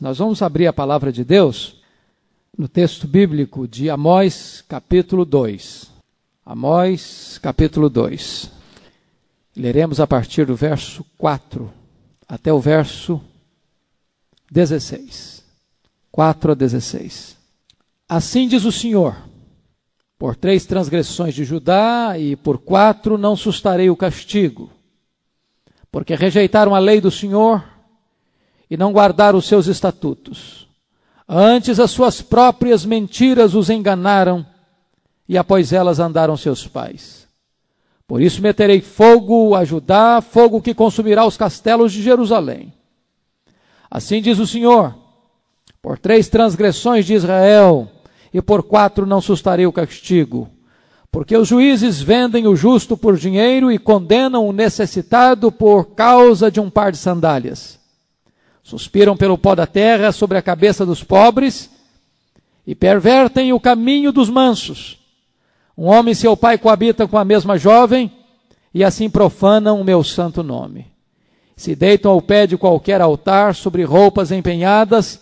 Nós vamos abrir a palavra de Deus no texto bíblico de Amós, capítulo 2. Amós, capítulo 2. Leremos a partir do verso 4 até o verso 16. 4 a 16. Assim diz o Senhor: Por três transgressões de Judá e por quatro não sustarei o castigo, porque rejeitaram a lei do Senhor e não guardaram os seus estatutos. Antes as suas próprias mentiras os enganaram e após elas andaram seus pais. Por isso meterei fogo a Judá, fogo que consumirá os castelos de Jerusalém. Assim diz o Senhor: por três transgressões de Israel e por quatro não sustarei o castigo. Porque os juízes vendem o justo por dinheiro e condenam o necessitado por causa de um par de sandálias. Suspiram pelo pó da terra sobre a cabeça dos pobres e pervertem o caminho dos mansos. Um homem e seu pai coabitam com a mesma jovem e assim profanam o meu santo nome. Se deitam ao pé de qualquer altar sobre roupas empenhadas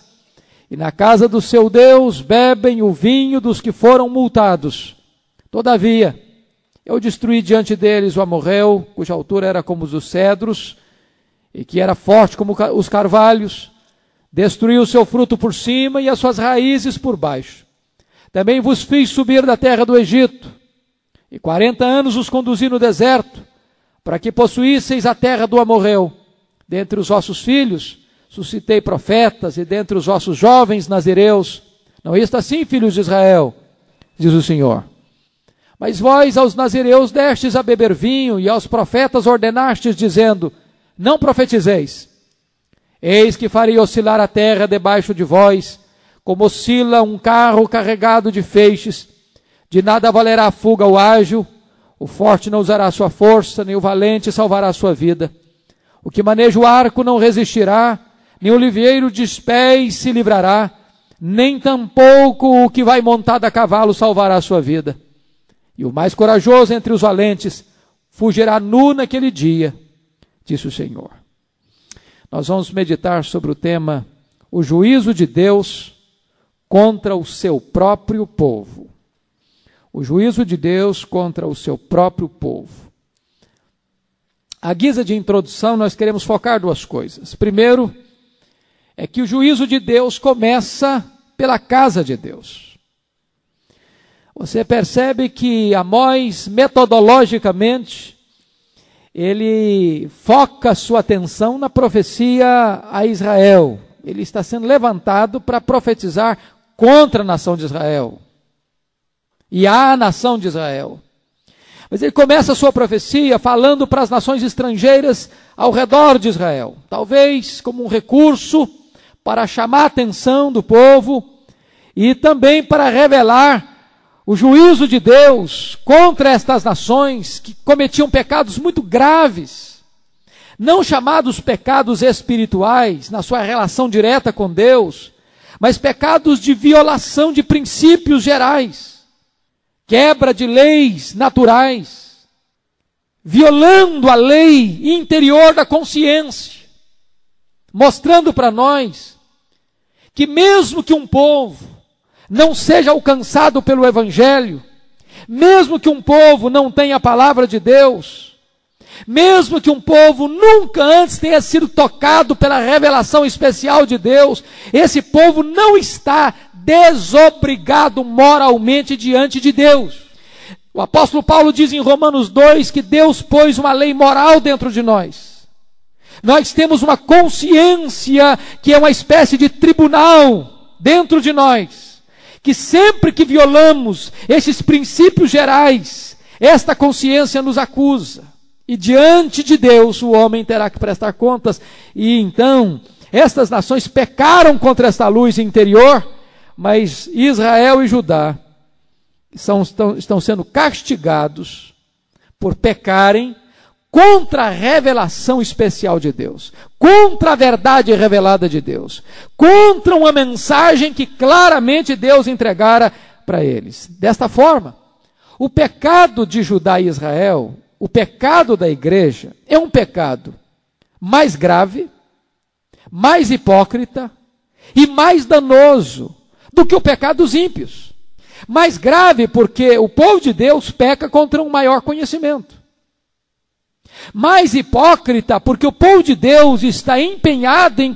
e na casa do seu Deus bebem o vinho dos que foram multados. Todavia, eu destruí diante deles o amorreu, cuja altura era como os dos cedros, e que era forte como os carvalhos. Destruí o seu fruto por cima e as suas raízes por baixo. Também vos fiz subir da terra do Egito, e quarenta anos os conduzi no deserto, para que possuísseis a terra do amorreu. Dentre os vossos filhos, suscitei profetas, e dentre os vossos jovens nazireus. Não está assim, filhos de Israel, diz o Senhor. Mas vós aos nazireus destes a beber vinho, e aos profetas ordenastes, dizendo: Não profetizeis. Eis que farei oscilar a terra debaixo de vós, como oscila um carro carregado de feixes. De nada valerá a fuga o ágil, o forte não usará sua força, nem o valente salvará sua vida. O que maneja o arco não resistirá, nem o livreiro de pés se livrará, nem tampouco o que vai montado a cavalo salvará sua vida. E o mais corajoso entre os valentes fugirá nu naquele dia, disse o Senhor. Nós vamos meditar sobre o tema o juízo de Deus contra o seu próprio povo. O juízo de Deus contra o seu próprio povo. A guisa de introdução, nós queremos focar duas coisas. Primeiro, é que o juízo de Deus começa pela casa de Deus. Você percebe que Amós, metodologicamente, ele foca sua atenção na profecia a Israel. Ele está sendo levantado para profetizar contra a nação de Israel e a nação de Israel. Mas ele começa a sua profecia falando para as nações estrangeiras ao redor de Israel, talvez como um recurso para chamar a atenção do povo e também para revelar o juízo de Deus contra estas nações que cometiam pecados muito graves, não chamados pecados espirituais na sua relação direta com Deus, mas pecados de violação de princípios gerais, quebra de leis naturais, violando a lei interior da consciência, mostrando para nós que mesmo que um povo não seja alcançado pelo Evangelho, mesmo que um povo não tenha a palavra de Deus, mesmo que um povo nunca antes tenha sido tocado pela revelação especial de Deus, esse povo não está desobrigado moralmente diante de Deus. O apóstolo Paulo diz em Romanos 2 que Deus pôs uma lei moral dentro de nós. Nós temos uma consciência que é uma espécie de tribunal dentro de nós, que sempre que violamos esses princípios gerais, esta consciência nos acusa. E diante de Deus o homem terá que prestar contas. E então, estas nações pecaram contra esta luz interior, mas Israel e Judá são, estão, estão sendo castigados por pecarem contra a revelação especial de Deus, contra a verdade revelada de Deus, contra uma mensagem que claramente Deus entregara para eles. Desta forma, o pecado de Judá e Israel, o pecado da igreja, é um pecado mais grave, mais hipócrita e mais danoso do que o pecado dos ímpios. Mais grave porque o povo de Deus peca contra um maior conhecimento. Mais hipócrita porque o povo de Deus está empenhado em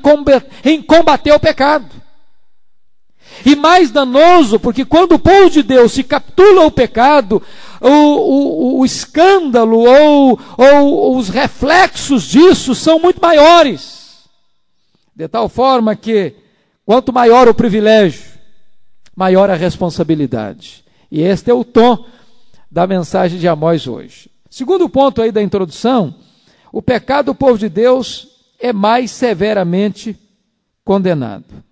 combater o pecado. E mais danoso porque quando o povo de Deus se captura o pecado, o, o, o escândalo ou, ou os reflexos disso são muito maiores. De tal forma que, quanto maior o privilégio, maior a responsabilidade. E este é o tom da mensagem de Amós hoje. Segundo ponto aí da introdução, o pecado do povo de Deus é mais severamente condenado.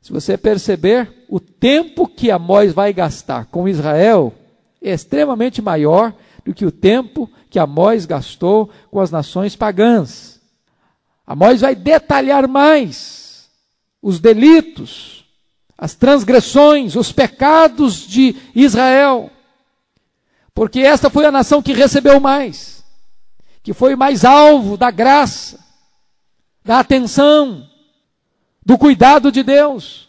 Se você perceber, o tempo que Amós vai gastar com Israel é extremamente maior do que o tempo que Amós gastou com as nações pagãs. Amós vai detalhar mais os delitos, as transgressões, os pecados de Israel. Porque esta foi a nação que recebeu mais, que foi mais alvo da graça, da atenção, do cuidado de Deus.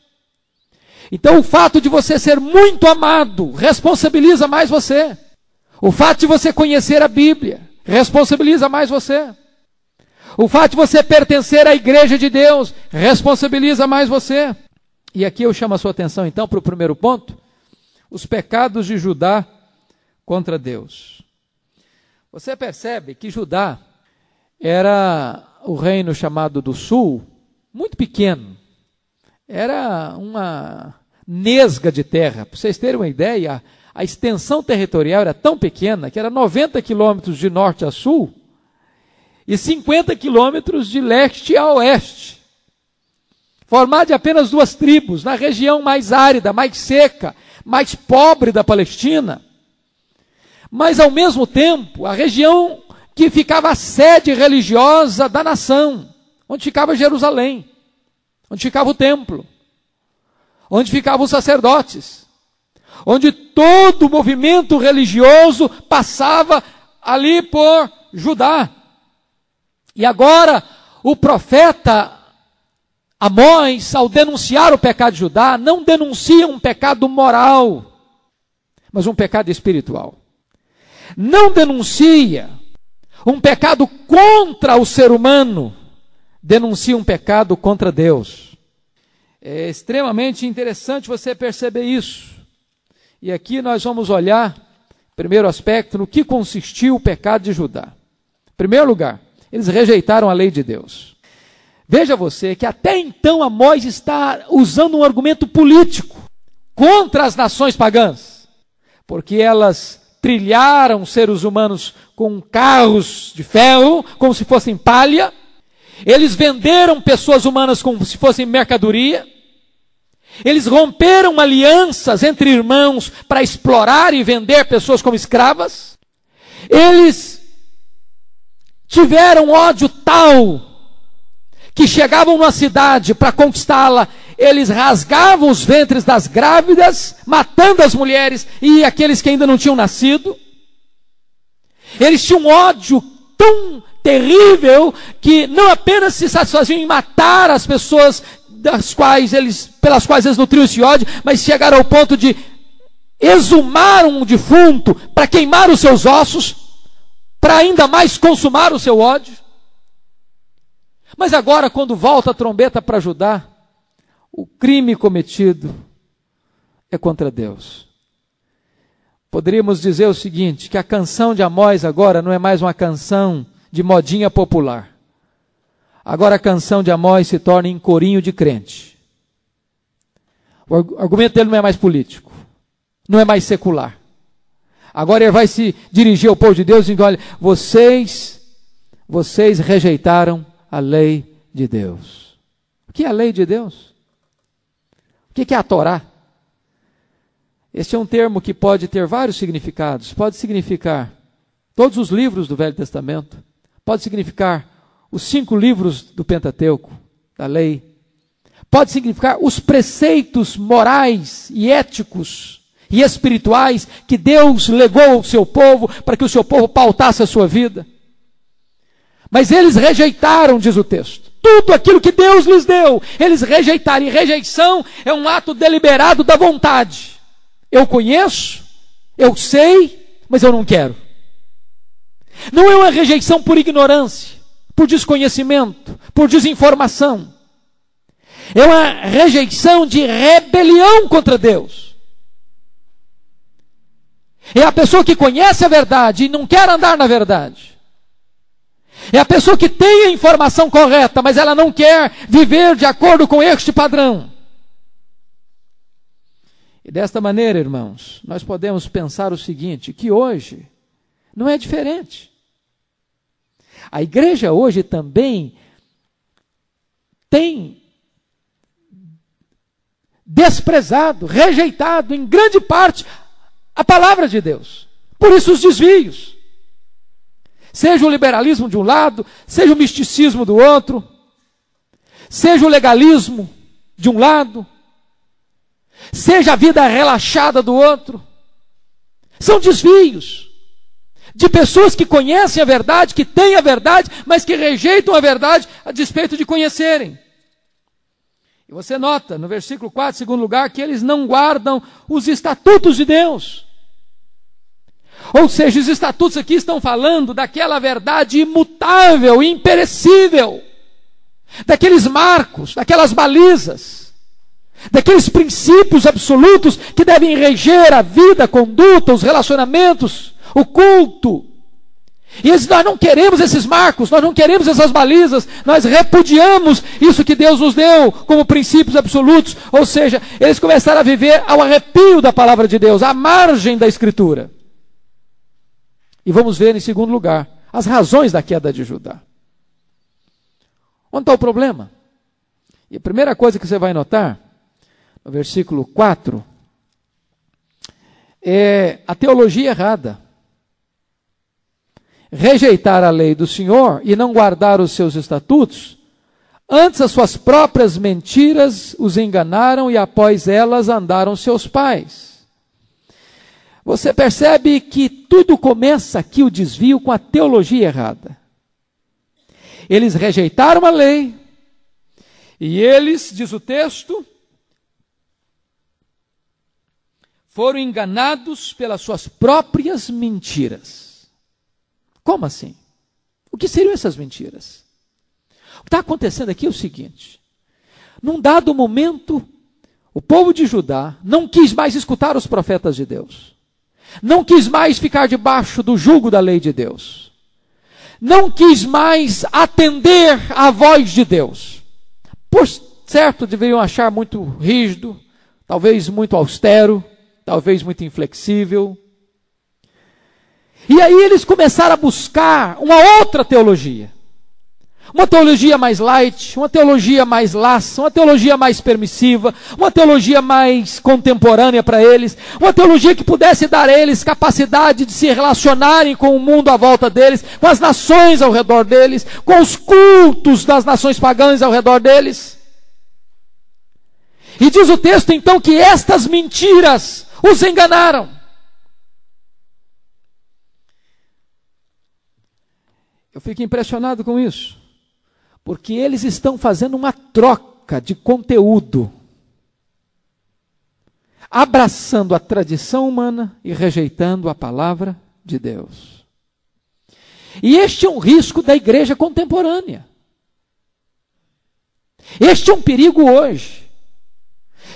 Então o fato de você ser muito amado responsabiliza mais você. O fato de você conhecer a Bíblia responsabiliza mais você. O fato de você pertencer à igreja de Deus responsabiliza mais você. E aqui eu chamo a sua atenção então para o primeiro ponto: os pecados de Judá contra Deus. Você percebe que Judá era o reino chamado do sul, muito pequeno. Era uma nesga de terra. Para vocês terem uma ideia, a extensão territorial era tão pequena que era 90 quilômetros de norte a sul e 50 quilômetros de leste a oeste. Formado de apenas duas tribos, na região mais árida, mais seca, mais pobre da Palestina. Mas, ao mesmo tempo, a região que ficava a sede religiosa da nação, onde ficava Jerusalém, onde ficava o templo onde ficavam os sacerdotes, onde todo o movimento religioso passava ali por Judá. E agora, o profeta Amós, ao denunciar o pecado de Judá, não denuncia um pecado moral, mas um pecado espiritual. Não denuncia um pecado contra o ser humano, denuncia um pecado contra Deus. É extremamente interessante você perceber isso. E aqui nós vamos olhar, primeiro aspecto, no que consistiu o pecado de Judá. Em primeiro lugar, eles rejeitaram a lei de Deus. Veja você que até então Amós está usando um argumento político contra as nações pagãs, porque elas trilharam seres humanos com carros de ferro, como se fossem palha, eles venderam pessoas humanas como se fossem mercadoria. Eles romperam alianças entre irmãos para explorar e vender pessoas como escravas. Eles tiveram ódio tal que chegavam numa cidade para conquistá-la, eles rasgavam os ventres das grávidas, matando as mulheres e aqueles que ainda não tinham nascido. Eles tinham ódio tão terrível que não apenas se satisfaziam em matar as pessoas das quais eles, pelas quais eles nutriam esse ódio, mas chegaram ao ponto de exumar um defunto para queimar os seus ossos, para ainda mais consumar o seu ódio. Mas agora, quando volta a trombeta para ajudar, o crime cometido é contra Deus. Poderíamos dizer o seguinte: que a canção de Amós agora não é mais uma canção de modinha popular. Agora a canção de Amós se torna em corinho de crente. O argumento dele não é mais político, não é mais secular. Agora ele vai se dirigir ao povo de Deus e dizer: olha, vocês, vocês rejeitaram a lei de Deus. O que é a lei de Deus? O que é a Torá? Este é um termo que pode ter vários significados. Pode significar todos os livros do Velho Testamento pode significar os cinco livros do Pentateuco, da lei. Pode significar os preceitos morais e éticos e espirituais que Deus legou ao seu povo para que o seu povo pautasse a sua vida. Mas eles rejeitaram, diz o texto. tudo aquilo que Deus lhes deu, eles rejeitaram. E rejeição é um ato deliberado da vontade. Eu conheço, eu sei, mas eu não quero. Não é uma rejeição por ignorância, por desconhecimento, por desinformação. É uma rejeição de rebelião contra Deus. É a pessoa que conhece a verdade e não quer andar na verdade. É a pessoa que tem a informação correta, mas ela não quer viver de acordo com este padrão. E desta maneira, irmãos, nós podemos pensar o seguinte: que hoje não é diferente. A igreja hoje também tem desprezado, rejeitado em grande parte a palavra de Deus. Por isso os desvios. Seja o liberalismo de um lado, seja o misticismo do outro, seja o legalismo de um lado, seja a vida relaxada do outro. São desvios de pessoas que conhecem a verdade, que têm a verdade, mas que rejeitam a verdade a despeito de conhecerem. E você nota no versículo 4, segundo lugar, que eles não guardam os estatutos de Deus. Ou seja, os estatutos aqui estão falando daquela verdade imutável, imperecível, daqueles marcos, daquelas balizas, daqueles princípios absolutos que devem reger a vida, a conduta, os relacionamentos, o culto. E eles, nós não queremos esses marcos, nós não queremos essas balizas, nós repudiamos isso que Deus nos deu como princípios absolutos. Ou seja, eles começaram a viver ao arrepio da palavra de Deus, à margem da Escritura. E vamos ver, em segundo lugar, as razões da queda de Judá. Onde está o problema? E a primeira coisa que você vai notar, no versículo 4, é a teologia errada. Rejeitar a lei do Senhor e não guardar os seus estatutos, antes as suas próprias mentiras os enganaram e após elas andaram seus pais. Você percebe que tudo começa aqui o desvio com a teologia errada. Eles rejeitaram a lei, e eles, diz o texto, foram enganados pelas suas próprias mentiras. Como assim? O que seriam essas mentiras? O que está acontecendo aqui é o seguinte: num dado momento, o povo de Judá não quis mais escutar os profetas de Deus não quis mais ficar debaixo do jugo da lei de Deus, não quis mais atender à voz de Deus. Por certo, deveriam achar muito rígido, talvez muito austero, talvez muito inflexível. E aí eles começaram a buscar uma outra teologia. Uma teologia mais light, uma teologia mais laça, uma teologia mais permissiva, uma teologia mais contemporânea para eles, uma teologia que pudesse dar a eles capacidade de se relacionarem com o mundo à volta deles, com as nações ao redor deles, com os cultos das nações pagãs ao redor deles. E diz o texto então que estas mentiras os enganaram. Eu fico impressionado com isso. Porque eles estão fazendo uma troca de conteúdo, abraçando a tradição humana e rejeitando a palavra de Deus. E este é um risco da igreja contemporânea. Este é um perigo hoje.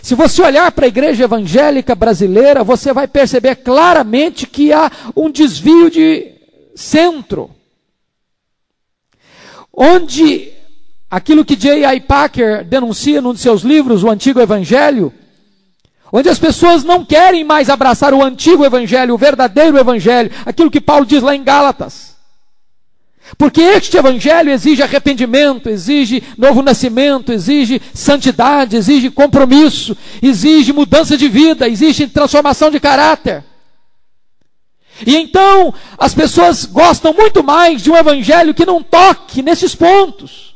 Se você olhar para a igreja evangélica brasileira, você vai perceber claramente que há um desvio de centro. Onde aquilo que J.I. Packer denuncia num de seus livros, o Antigo Evangelho, onde as pessoas não querem mais abraçar o antigo evangelho, o verdadeiro evangelho, aquilo que Paulo diz lá em Gálatas. Porque este evangelho exige arrependimento, exige novo nascimento, exige santidade, exige compromisso, exige mudança de vida, exige transformação de caráter. E então as pessoas gostam muito mais de um evangelho que não toque nesses pontos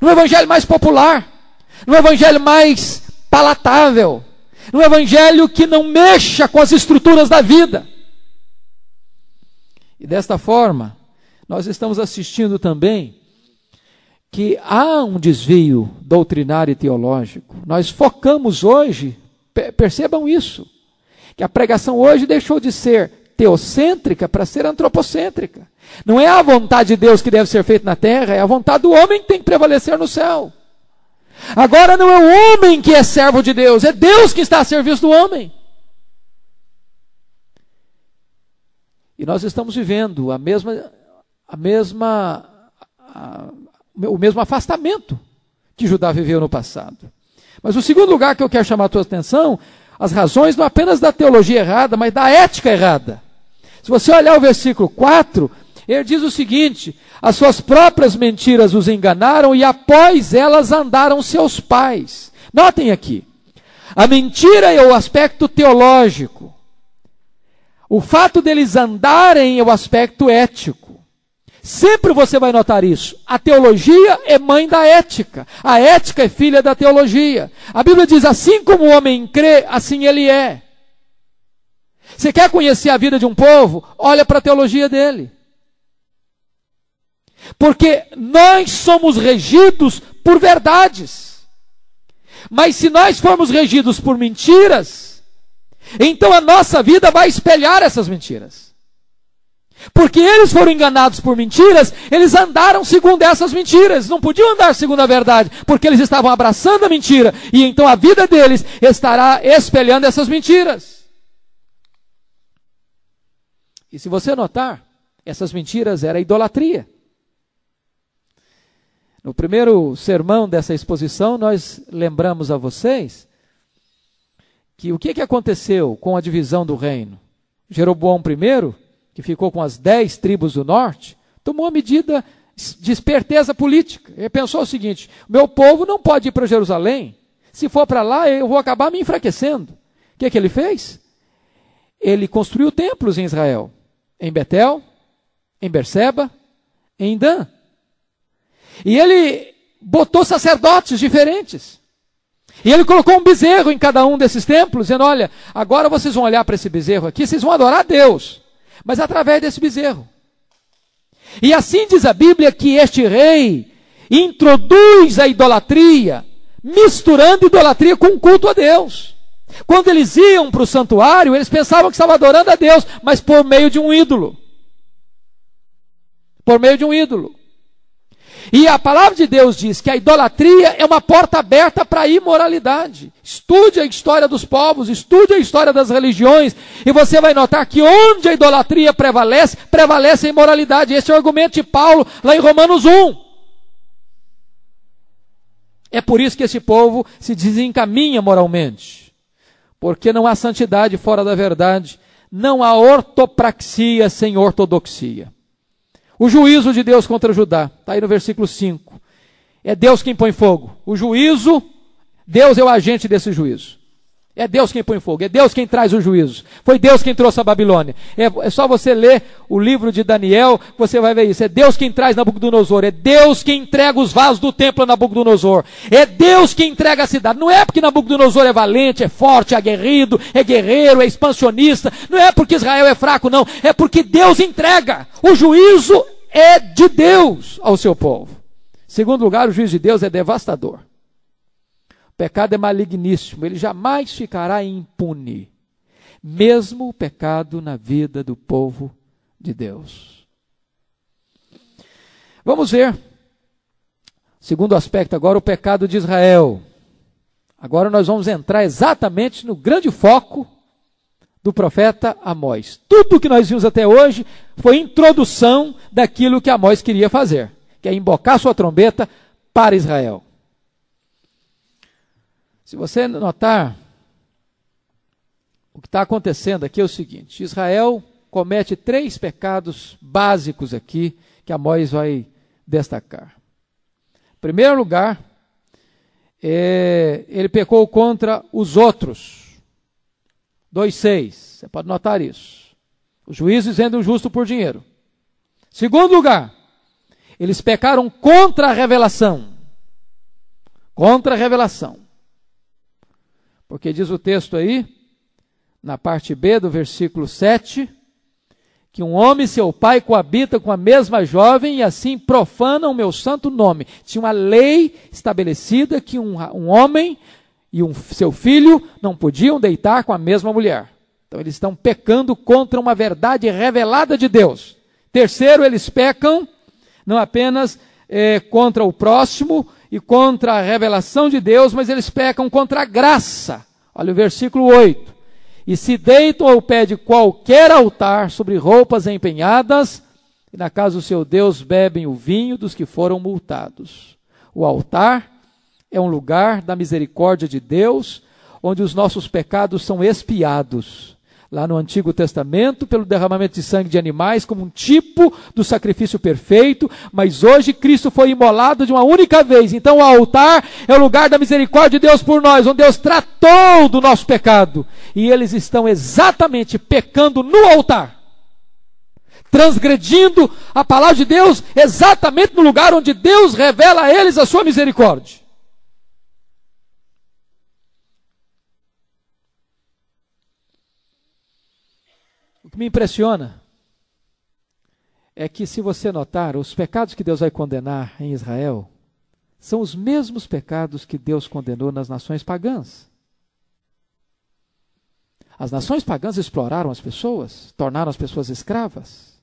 no evangelho mais popular, no evangelho mais palatável, no evangelho que não mexa com as estruturas da vida. E desta forma, nós estamos assistindo também que há um desvio doutrinário e teológico. Nós focamos hoje, percebam isso, que a pregação hoje deixou de ser teocêntrica para ser antropocêntrica. Não é a vontade de Deus que deve ser feita na terra, é a vontade do homem que tem que prevalecer no céu. Agora não é o homem que é servo de Deus, é Deus que está a serviço do homem. E nós estamos vivendo a mesma, a mesma, a, o mesmo afastamento que Judá viveu no passado. Mas o segundo lugar que eu quero chamar a tua atenção, as razões não apenas da teologia errada, mas da ética errada. Se você olhar o versículo 4, ele diz o seguinte: as suas próprias mentiras os enganaram e após elas andaram seus pais. Notem aqui, a mentira é o aspecto teológico. O fato deles andarem é o aspecto ético. Sempre você vai notar isso. A teologia é mãe da ética. A ética é filha da teologia. A Bíblia diz: assim como o homem crê, assim ele é. Você quer conhecer a vida de um povo? Olha para a teologia dele. Porque nós somos regidos por verdades. Mas se nós formos regidos por mentiras, então a nossa vida vai espelhar essas mentiras. Porque eles foram enganados por mentiras, eles andaram segundo essas mentiras, não podiam andar segundo a verdade, porque eles estavam abraçando a mentira, e então a vida deles estará espelhando essas mentiras. E se você notar, essas mentiras era idolatria. No primeiro sermão dessa exposição, nós lembramos a vocês que o que, que aconteceu com a divisão do reino? Jeroboão I, que ficou com as dez tribos do norte, tomou uma medida de esperteza política. Ele pensou o seguinte: meu povo não pode ir para Jerusalém. Se for para lá, eu vou acabar me enfraquecendo. O que, que ele fez? Ele construiu templos em Israel, em Betel, em Berseba, em Dan. E ele botou sacerdotes diferentes. E ele colocou um bezerro em cada um desses templos, dizendo: Olha, agora vocês vão olhar para esse bezerro aqui, vocês vão adorar a Deus, mas através desse bezerro. E assim diz a Bíblia que este rei introduz a idolatria, misturando idolatria com culto a Deus. Quando eles iam para o santuário, eles pensavam que estavam adorando a Deus, mas por meio de um ídolo. Por meio de um ídolo. E a palavra de Deus diz que a idolatria é uma porta aberta para a imoralidade. Estude a história dos povos, estude a história das religiões, e você vai notar que onde a idolatria prevalece, prevalece a imoralidade. Esse é o argumento de Paulo lá em Romanos 1. É por isso que esse povo se desencaminha moralmente. Porque não há santidade fora da verdade, não há ortopraxia sem ortodoxia. O juízo de Deus contra Judá, está aí no versículo 5. É Deus quem põe fogo. O juízo, Deus é o agente desse juízo. É Deus quem põe fogo, é Deus quem traz o juízo. Foi Deus quem trouxe a Babilônia. É, é, só você ler o livro de Daniel, você vai ver isso. É Deus quem traz Nabucodonosor, é Deus quem entrega os vasos do templo a Nabucodonosor. É Deus quem entrega a cidade. Não é porque Nabucodonosor é valente, é forte, é aguerrido, é guerreiro, é expansionista. Não é porque Israel é fraco, não. É porque Deus entrega. O juízo é de Deus ao seu povo. Segundo lugar, o juízo de Deus é devastador. O pecado é maligníssimo, ele jamais ficará impune. Mesmo o pecado na vida do povo de Deus. Vamos ver. Segundo aspecto, agora o pecado de Israel. Agora nós vamos entrar exatamente no grande foco do profeta Amós. Tudo que nós vimos até hoje foi introdução daquilo que Amós queria fazer, que é embocar sua trombeta para Israel. Se você notar, o que está acontecendo aqui é o seguinte: Israel comete três pecados básicos aqui que Amós vai destacar. Em primeiro lugar, é, ele pecou contra os outros. 2,6. Você pode notar isso. Os juízes vendem o justo por dinheiro. Segundo lugar, eles pecaram contra a revelação. Contra a revelação. Porque diz o texto aí, na parte B do versículo 7, que um homem e seu pai coabitam com a mesma jovem e assim profanam o meu santo nome. Tinha uma lei estabelecida que um, um homem e um, seu filho não podiam deitar com a mesma mulher. Então eles estão pecando contra uma verdade revelada de Deus. Terceiro, eles pecam não apenas é, contra o próximo e contra a revelação de Deus, mas eles pecam contra a graça. Olha o versículo 8 e se deitam ao pé de qualquer altar sobre roupas empenhadas, e na casa do seu Deus bebem o vinho dos que foram multados. O altar é um lugar da misericórdia de Deus, onde os nossos pecados são expiados lá no Antigo Testamento, pelo derramamento de sangue de animais, como um tipo do sacrifício perfeito, mas hoje Cristo foi imolado de uma única vez. Então o altar é o lugar da misericórdia de Deus por nós, onde Deus tratou do nosso pecado. E eles estão exatamente pecando no altar. Transgredindo a palavra de Deus exatamente no lugar onde Deus revela a eles a sua misericórdia. Que me impressiona é que, se você notar, os pecados que Deus vai condenar em Israel são os mesmos pecados que Deus condenou nas nações pagãs. As nações pagãs exploraram as pessoas, tornaram as pessoas escravas.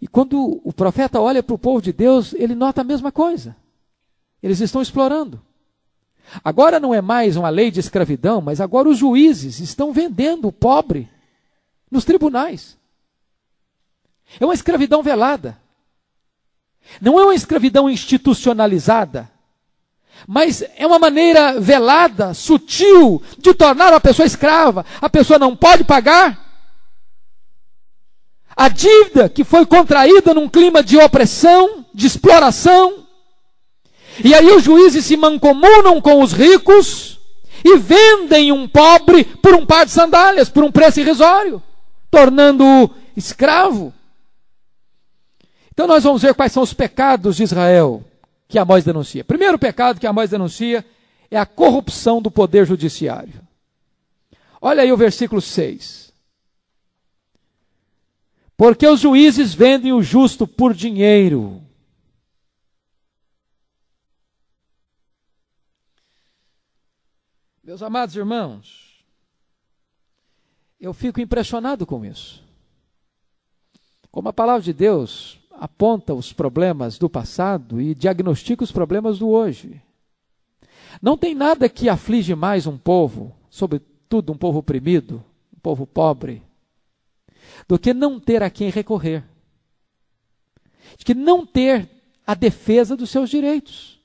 E quando o profeta olha para o povo de Deus, ele nota a mesma coisa. Eles estão explorando. Agora não é mais uma lei de escravidão, mas agora os juízes estão vendendo o pobre nos tribunais. É uma escravidão velada. Não é uma escravidão institucionalizada, mas é uma maneira velada, sutil, de tornar uma pessoa escrava. A pessoa não pode pagar. A dívida que foi contraída num clima de opressão, de exploração. E aí os juízes se mancomunam com os ricos e vendem um pobre por um par de sandálias, por um preço irrisório tornando-o escravo. Então nós vamos ver quais são os pecados de Israel que Amós denuncia. Primeiro pecado que Amós denuncia é a corrupção do poder judiciário. Olha aí o versículo 6. Porque os juízes vendem o justo por dinheiro. Meus amados irmãos, eu fico impressionado com isso. Como a palavra de Deus aponta os problemas do passado e diagnostica os problemas do hoje. Não tem nada que aflige mais um povo, sobretudo um povo oprimido, um povo pobre, do que não ter a quem recorrer. De que não ter a defesa dos seus direitos.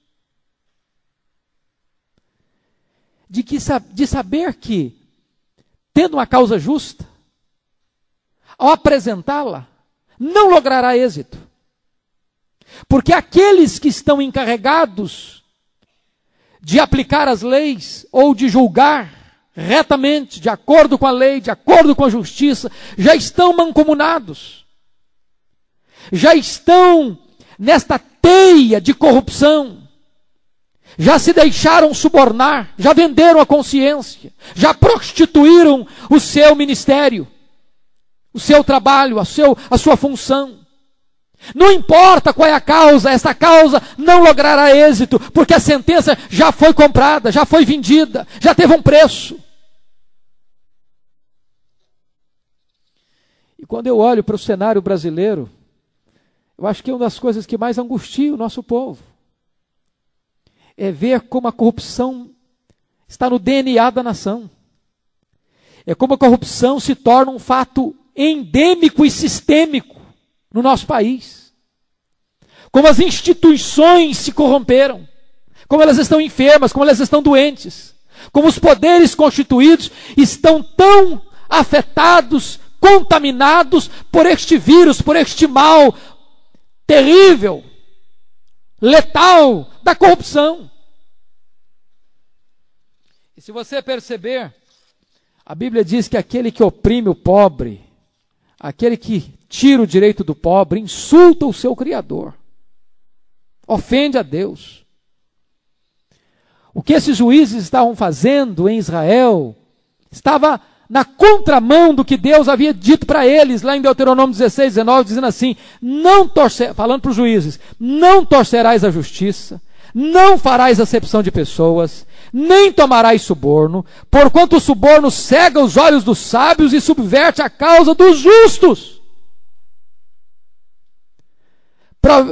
De, que, de saber que tendo uma causa justa, ao apresentá-la, não logrará êxito. Porque aqueles que estão encarregados de aplicar as leis ou de julgar retamente, de acordo com a lei, de acordo com a justiça, já estão mancomunados, já estão nesta teia de corrupção, já se deixaram subornar, já venderam a consciência, já prostituíram o seu ministério, o seu trabalho, a, seu, a sua função. Não importa qual é a causa, essa causa não logrará êxito, porque a sentença já foi comprada, já foi vendida, já teve um preço. E quando eu olho para o cenário brasileiro, eu acho que é uma das coisas que mais angustia o nosso povo é ver como a corrupção está no DNA da nação. É como a corrupção se torna um fato endêmico e sistêmico no nosso país. Como as instituições se corromperam, como elas estão enfermas, como elas estão doentes, como os poderes constituídos estão tão afetados, contaminados por este vírus, por este mal terrível, letal da corrupção. E se você perceber, a Bíblia diz que aquele que oprime o pobre, aquele que tira o direito do pobre, insulta o seu Criador, ofende a Deus. O que esses juízes estavam fazendo em Israel estava na contramão do que Deus havia dito para eles, lá em Deuteronômio 16, 19, dizendo assim: não torcer, falando para os juízes, não torcerás a justiça, não farás acepção de pessoas, nem tomarás suborno, porquanto o suborno cega os olhos dos sábios e subverte a causa dos justos.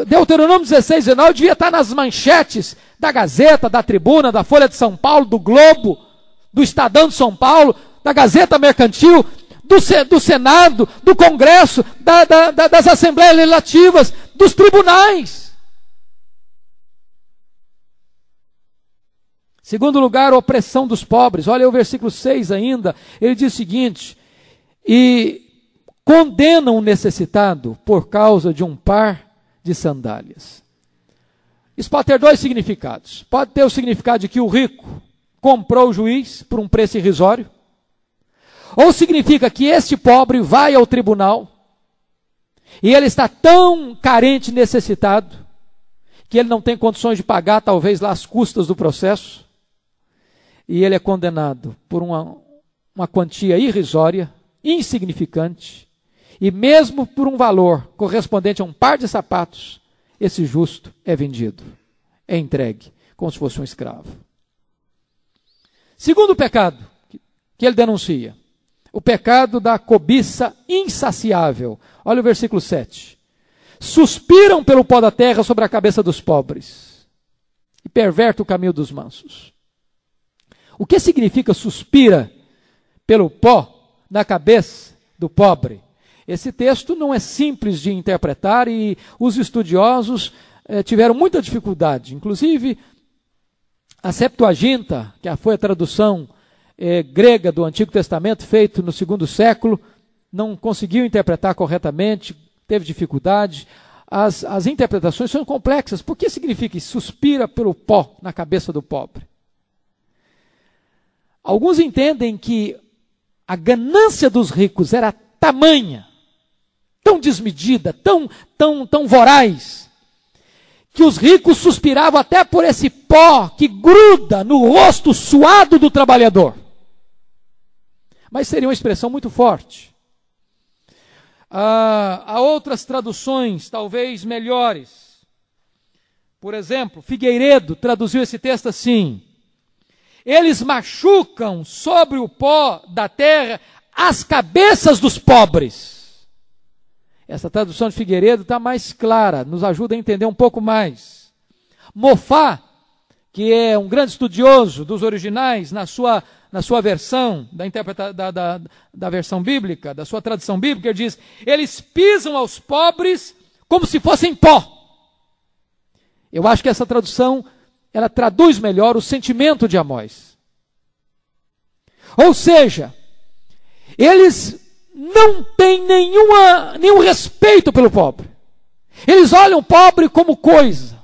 Deuteronômio 16, 19 devia estar nas manchetes da Gazeta, da Tribuna, da Folha de São Paulo, do Globo, do Estadão de São Paulo, da Gazeta Mercantil, do, do Senado, do Congresso, da, da, da, das Assembleias Legislativas, dos tribunais. Segundo lugar, a opressão dos pobres. Olha o versículo 6 ainda. Ele diz o seguinte: E condenam o necessitado por causa de um par de sandálias. Isso pode ter dois significados. Pode ter o significado de que o rico comprou o juiz por um preço irrisório. Ou significa que este pobre vai ao tribunal e ele está tão carente necessitado que ele não tem condições de pagar, talvez, lá as custas do processo, e ele é condenado por uma, uma quantia irrisória, insignificante, e mesmo por um valor correspondente a um par de sapatos, esse justo é vendido, é entregue, como se fosse um escravo. Segundo pecado que ele denuncia, o pecado da cobiça insaciável. Olha o versículo 7. Suspiram pelo pó da terra sobre a cabeça dos pobres e perverte o caminho dos mansos. O que significa suspira pelo pó na cabeça do pobre? Esse texto não é simples de interpretar e os estudiosos eh, tiveram muita dificuldade. Inclusive, a Septuaginta, que foi a tradução eh, grega do Antigo Testamento, feito no segundo século, não conseguiu interpretar corretamente, teve dificuldade. As, as interpretações são complexas. Por que significa? Suspira pelo pó na cabeça do pobre. Alguns entendem que a ganância dos ricos era tamanha tão desmedida, tão, tão, tão voraz, que os ricos suspiravam até por esse pó que gruda no rosto suado do trabalhador. Mas seria uma expressão muito forte. Ah, há outras traduções, talvez melhores. Por exemplo, Figueiredo traduziu esse texto assim: Eles machucam sobre o pó da terra as cabeças dos pobres. Essa tradução de Figueiredo está mais clara, nos ajuda a entender um pouco mais. Mofá, que é um grande estudioso dos originais, na sua, na sua versão, da, interpreta, da, da, da versão bíblica, da sua tradução bíblica, ele diz: eles pisam aos pobres como se fossem pó. Eu acho que essa tradução ela traduz melhor o sentimento de Amós. Ou seja, eles não têm nenhuma, nenhum respeito pelo pobre. Eles olham o pobre como coisa.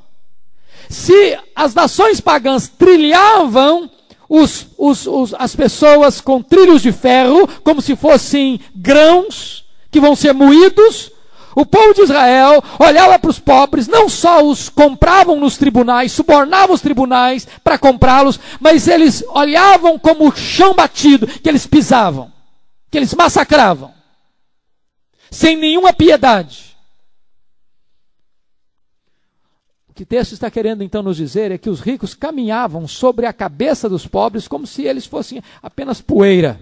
Se as nações pagãs trilhavam os, os, os, as pessoas com trilhos de ferro, como se fossem grãos que vão ser moídos, o povo de Israel olhava para os pobres, não só os compravam nos tribunais, subornavam os tribunais para comprá-los, mas eles olhavam como chão batido que eles pisavam que eles massacravam, sem nenhuma piedade. O que o texto está querendo então nos dizer é que os ricos caminhavam sobre a cabeça dos pobres como se eles fossem apenas poeira.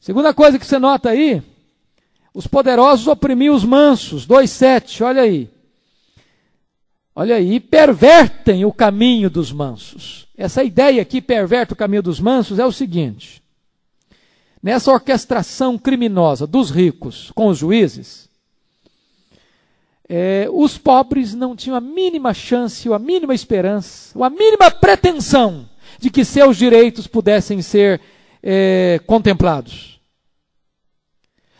Segunda coisa que você nota aí, os poderosos oprimiam os mansos, 2,7, olha aí. Olha aí, pervertem o caminho dos mansos. Essa ideia que perverte o caminho dos mansos é o seguinte: nessa orquestração criminosa dos ricos com os juízes, é, os pobres não tinham a mínima chance, ou a mínima esperança, ou a mínima pretensão de que seus direitos pudessem ser é, contemplados.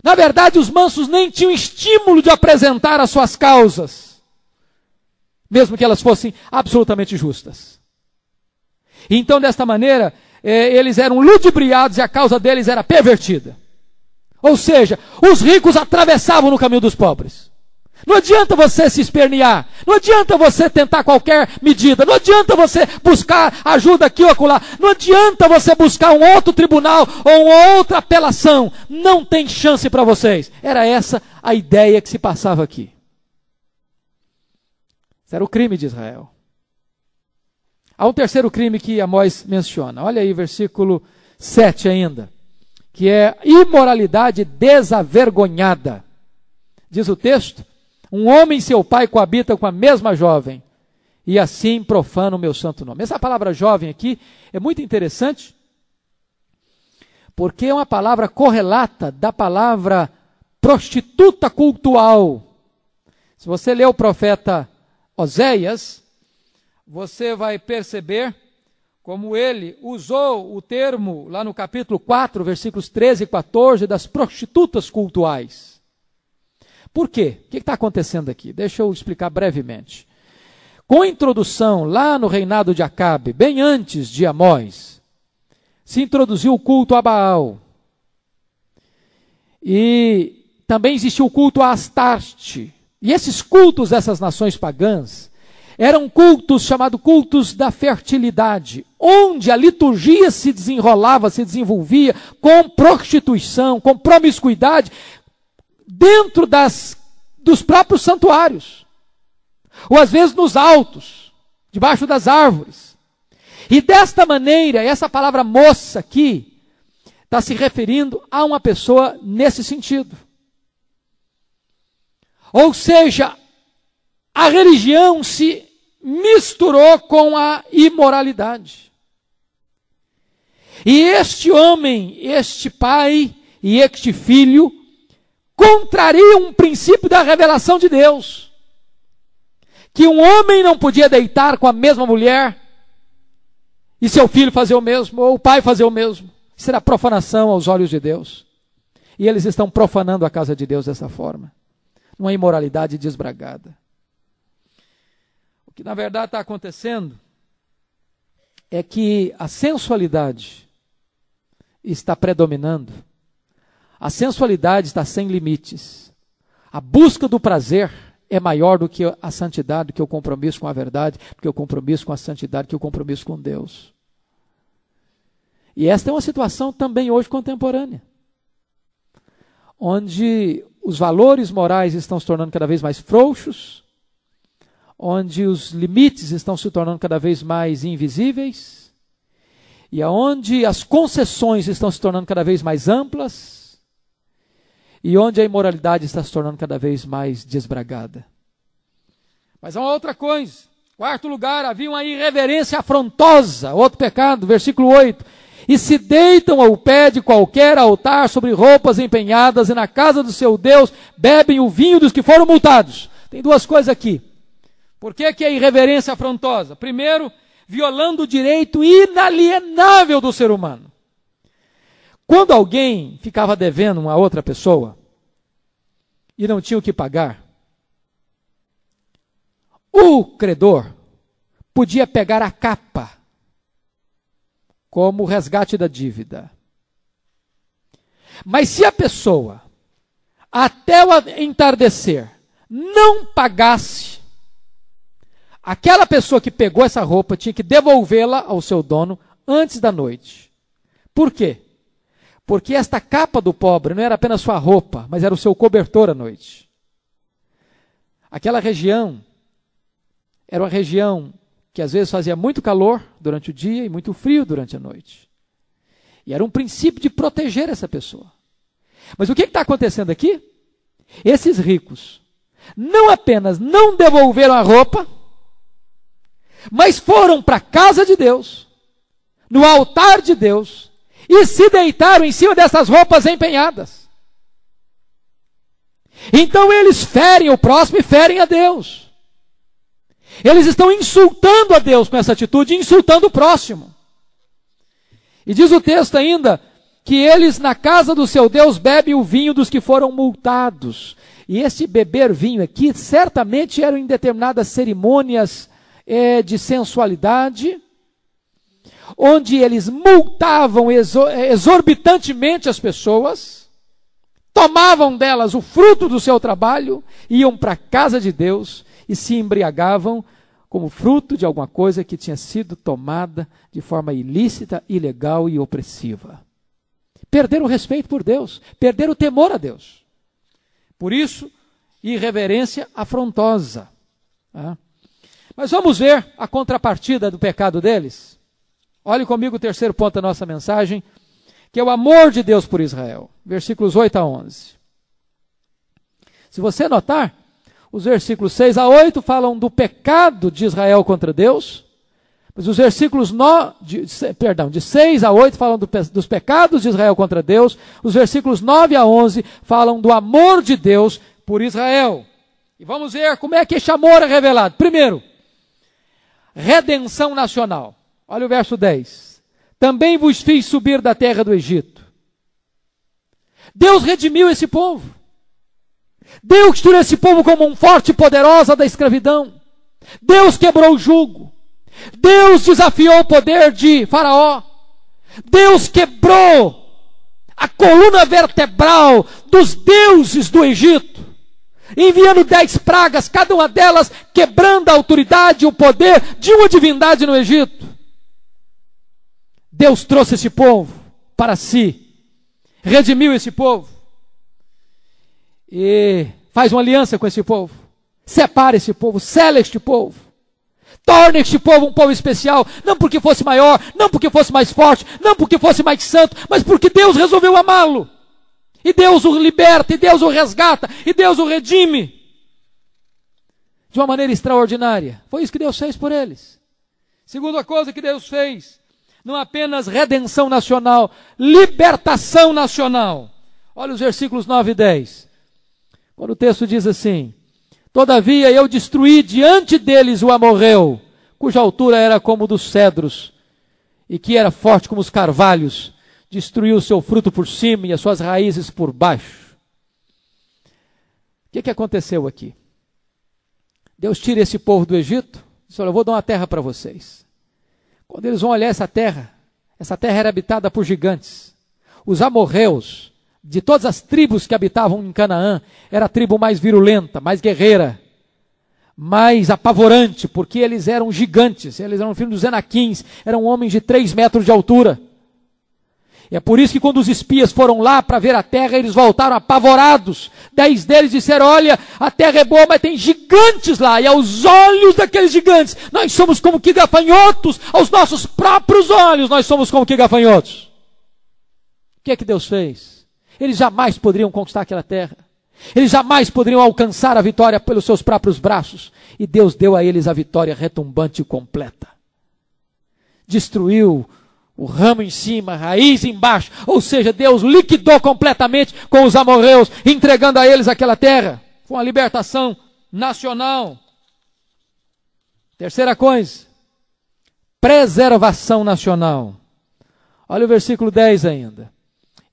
Na verdade, os mansos nem tinham estímulo de apresentar as suas causas mesmo que elas fossem absolutamente justas. Então, desta maneira, eh, eles eram ludibriados e a causa deles era pervertida. Ou seja, os ricos atravessavam no caminho dos pobres. Não adianta você se espernear. Não adianta você tentar qualquer medida. Não adianta você buscar ajuda aqui ou acolá. Não adianta você buscar um outro tribunal ou uma outra apelação. Não tem chance para vocês. Era essa a ideia que se passava aqui. Isso era o crime de Israel. Há um terceiro crime que Amós menciona. Olha aí, versículo 7 ainda. Que é imoralidade desavergonhada. Diz o texto um homem e seu pai coabitam com a mesma jovem, e assim profana o meu santo nome. Essa palavra jovem aqui é muito interessante, porque é uma palavra correlata da palavra prostituta cultual. Se você ler o profeta Oséias, você vai perceber como ele usou o termo lá no capítulo 4, versículos 13 e 14, das prostitutas cultuais. Por quê? O que está acontecendo aqui? Deixa eu explicar brevemente. Com a introdução lá no reinado de Acabe, bem antes de Amós, se introduziu o culto a Baal. E também existiu o culto a Astarte. E esses cultos dessas nações pagãs eram cultos chamados cultos da fertilidade, onde a liturgia se desenrolava, se desenvolvia com prostituição, com promiscuidade, dentro das, dos próprios santuários, ou às vezes nos altos, debaixo das árvores. E desta maneira, essa palavra moça aqui está se referindo a uma pessoa nesse sentido. Ou seja, a religião se misturou com a imoralidade. E este homem, este pai e este filho contraria um princípio da revelação de Deus. Que um homem não podia deitar com a mesma mulher e seu filho fazer o mesmo, ou o pai fazer o mesmo. Era profanação aos olhos de Deus. E eles estão profanando a casa de Deus dessa forma. Uma imoralidade desbragada. O que na verdade está acontecendo é que a sensualidade está predominando a sensualidade está sem limites. A busca do prazer é maior do que a santidade, do que o compromisso com a verdade, do que o compromisso com a santidade, do que o compromisso com Deus. E esta é uma situação também hoje contemporânea, onde os valores morais estão se tornando cada vez mais frouxos, onde os limites estão se tornando cada vez mais invisíveis, e aonde as concessões estão se tornando cada vez mais amplas, e onde a imoralidade está se tornando cada vez mais desbragada. Mas há uma outra coisa. Quarto lugar, havia uma irreverência afrontosa, outro pecado, versículo 8. E se deitam ao pé de qualquer altar sobre roupas empenhadas, e na casa do seu Deus bebem o vinho dos que foram multados. Tem duas coisas aqui. Por que, que é irreverência afrontosa? Primeiro, violando o direito inalienável do ser humano. Quando alguém ficava devendo uma outra pessoa e não tinha o que pagar, o credor podia pegar a capa como resgate da dívida. Mas se a pessoa, até o entardecer, não pagasse, aquela pessoa que pegou essa roupa tinha que devolvê-la ao seu dono antes da noite. Por quê? Porque esta capa do pobre não era apenas sua roupa, mas era o seu cobertor à noite. Aquela região era uma região que às vezes fazia muito calor durante o dia e muito frio durante a noite. E era um princípio de proteger essa pessoa. Mas o que está acontecendo aqui? Esses ricos não apenas não devolveram a roupa, mas foram para a casa de Deus, no altar de Deus, e se deitaram em cima dessas roupas empenhadas. Então eles ferem o próximo e ferem a Deus. Eles estão insultando a Deus com essa atitude, insultando o próximo. E diz o texto ainda que eles na casa do seu Deus bebem o vinho dos que foram multados. E esse beber vinho aqui certamente eram em determinadas cerimônias é, de sensualidade, onde eles multavam exorbitantemente as pessoas, tomavam delas o fruto do seu trabalho, iam para a casa de Deus e se embriagavam como fruto de alguma coisa que tinha sido tomada de forma ilícita, ilegal e opressiva. Perderam o respeito por Deus, perderam o temor a Deus. Por isso, irreverência afrontosa. Tá? Mas vamos ver a contrapartida do pecado deles. Olhe comigo o terceiro ponto da nossa mensagem, que é o amor de Deus por Israel. Versículos 8 a 11. Se você notar, os versículos 6 a 8 falam do pecado de Israel contra Deus, mas os versículos no, de, perdão, de 6 a 8 falam do, dos pecados de Israel contra Deus, os versículos 9 a 11 falam do amor de Deus por Israel. E vamos ver como é que esse amor é revelado. Primeiro, redenção nacional. Olha o verso 10. Também vos fiz subir da terra do Egito. Deus redimiu esse povo. Deus tirou esse povo como um forte e poderosa da escravidão. Deus quebrou o jugo. Deus desafiou o poder de Faraó. Deus quebrou a coluna vertebral dos deuses do Egito enviando dez pragas, cada uma delas quebrando a autoridade e o poder de uma divindade no Egito. Deus trouxe esse povo para si, redimiu esse povo e faz uma aliança com esse povo. Separa esse povo, sela este povo. Torna este povo um povo especial, não porque fosse maior, não porque fosse mais forte, não porque fosse mais santo, mas porque Deus resolveu amá-lo. E Deus o liberta, e Deus o resgata, e Deus o redime. De uma maneira extraordinária. Foi isso que Deus fez por eles. Segunda coisa que Deus fez, não apenas redenção nacional, libertação nacional. Olha os versículos 9 e 10. Quando o texto diz assim: Todavia eu destruí diante deles o amorreu, cuja altura era como dos cedros, e que era forte como os carvalhos, destruiu o seu fruto por cima e as suas raízes por baixo. O que, que aconteceu aqui? Deus tira esse povo do Egito, diz: Olha, eu vou dar uma terra para vocês. Quando eles vão olhar essa terra, essa terra era habitada por gigantes. Os amorreus, de todas as tribos que habitavam em Canaã, era a tribo mais virulenta, mais guerreira, mais apavorante, porque eles eram gigantes, eles eram filhos dos Enaquins, eram homens de três metros de altura. É por isso que quando os espias foram lá para ver a terra, eles voltaram apavorados. Dez deles disseram: Olha, a terra é boa, mas tem gigantes lá. E aos olhos daqueles gigantes, nós somos como que gafanhotos. Aos nossos próprios olhos, nós somos como que gafanhotos. O que é que Deus fez? Eles jamais poderiam conquistar aquela terra. Eles jamais poderiam alcançar a vitória pelos seus próprios braços. E Deus deu a eles a vitória retumbante e completa. Destruiu o ramo em cima, a raiz embaixo. Ou seja, Deus liquidou completamente com os amorreus, entregando a eles aquela terra. Foi uma libertação nacional. Terceira coisa, preservação nacional. Olha o versículo 10 ainda.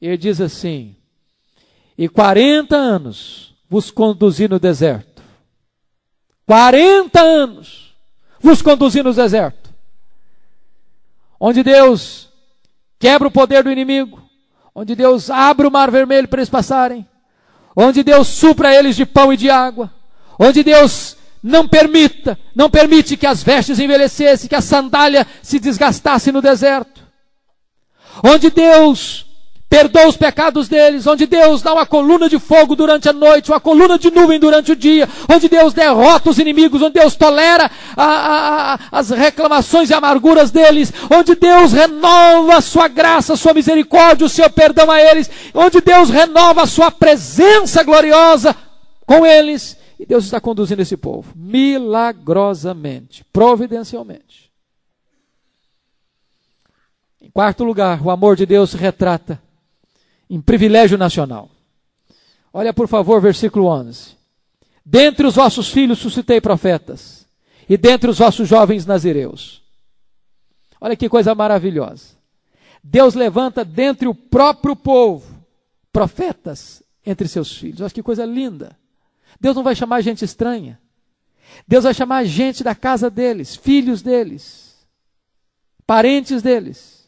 Ele diz assim: E 40 anos vos conduzi no deserto. 40 anos vos conduzi no deserto onde Deus quebra o poder do inimigo, onde Deus abre o mar vermelho para eles passarem, onde Deus supra eles de pão e de água, onde Deus não permita, não permite que as vestes envelhecessem, que a sandália se desgastasse no deserto, onde Deus perdoa os pecados deles, onde Deus dá uma coluna de fogo durante a noite, uma coluna de nuvem durante o dia, onde Deus derrota os inimigos, onde Deus tolera a, a, a, as reclamações e amarguras deles, onde Deus renova a sua graça, a sua misericórdia, o seu perdão a eles, onde Deus renova a sua presença gloriosa com eles. E Deus está conduzindo esse povo milagrosamente, providencialmente. Em quarto lugar, o amor de Deus se retrata em privilégio nacional. Olha, por favor, versículo 11. Dentre os vossos filhos suscitei profetas, e dentre os vossos jovens nazireus. Olha que coisa maravilhosa. Deus levanta dentre o próprio povo profetas entre seus filhos. Olha que coisa linda. Deus não vai chamar gente estranha. Deus vai chamar gente da casa deles, filhos deles, parentes deles,